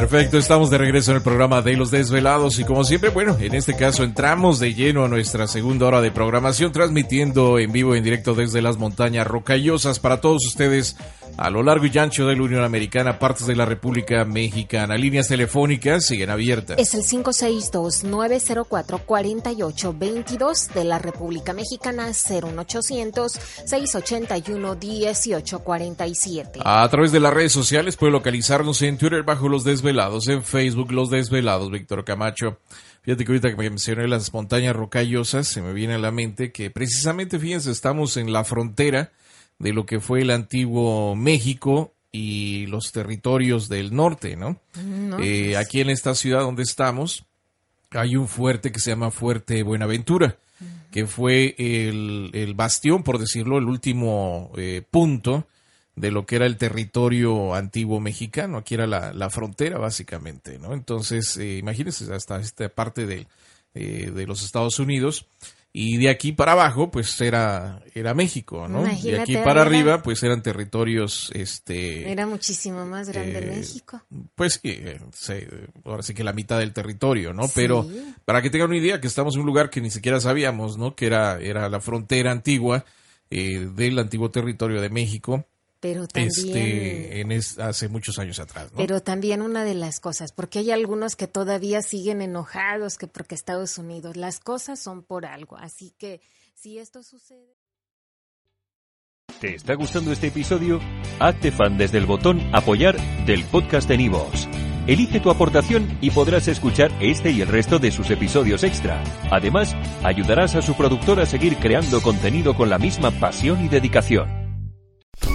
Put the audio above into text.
Perfecto, estamos de regreso en el programa de Los Desvelados y como siempre, bueno, en este caso entramos de lleno a nuestra segunda hora de programación transmitiendo en vivo y en directo desde las montañas rocallosas. Para todos ustedes a lo largo y ancho de la Unión Americana, partes de la República Mexicana. Líneas telefónicas siguen abiertas. Es el 562-904-4822 de la República Mexicana, 01800-681-1847. A través de las redes sociales puede localizarnos en Twitter bajo Los Desvelados, en Facebook Los Desvelados, Víctor Camacho. Fíjate que ahorita que me mencioné las montañas rocallosas, se me viene a la mente que precisamente, fíjense, estamos en la frontera de lo que fue el antiguo México y los territorios del norte, ¿no? Eh, aquí en esta ciudad donde estamos hay un fuerte que se llama Fuerte Buenaventura, que fue el, el bastión, por decirlo, el último eh, punto de lo que era el territorio antiguo mexicano. Aquí era la, la frontera, básicamente, ¿no? Entonces, eh, imagínense hasta esta parte de, eh, de los Estados Unidos. Y de aquí para abajo, pues era, era México, ¿no? de Imagínate, aquí para era- arriba, pues eran territorios, este... Era muchísimo más grande eh, México. Pues sí, eh, se- ahora sí que la mitad del territorio, ¿no? Pero para que tengan una idea, que estamos en un lugar que ni siquiera sabíamos, ¿no? Que era, era la frontera antigua eh, del antiguo territorio de México, Pero también, este, en es- hace muchos años atrás, ¿no? pero también una de las cosas, porque hay algunos que todavía siguen enojados que porque Estados Unidos, las cosas son por algo, así que si esto sucede. ¿Te está gustando este episodio? Hazte fan desde el botón Apoyar del podcast de Nivos. Elige tu aportación y podrás escuchar este y el resto de sus episodios extra. Además, ayudarás a su productor a seguir creando contenido con la misma pasión y dedicación.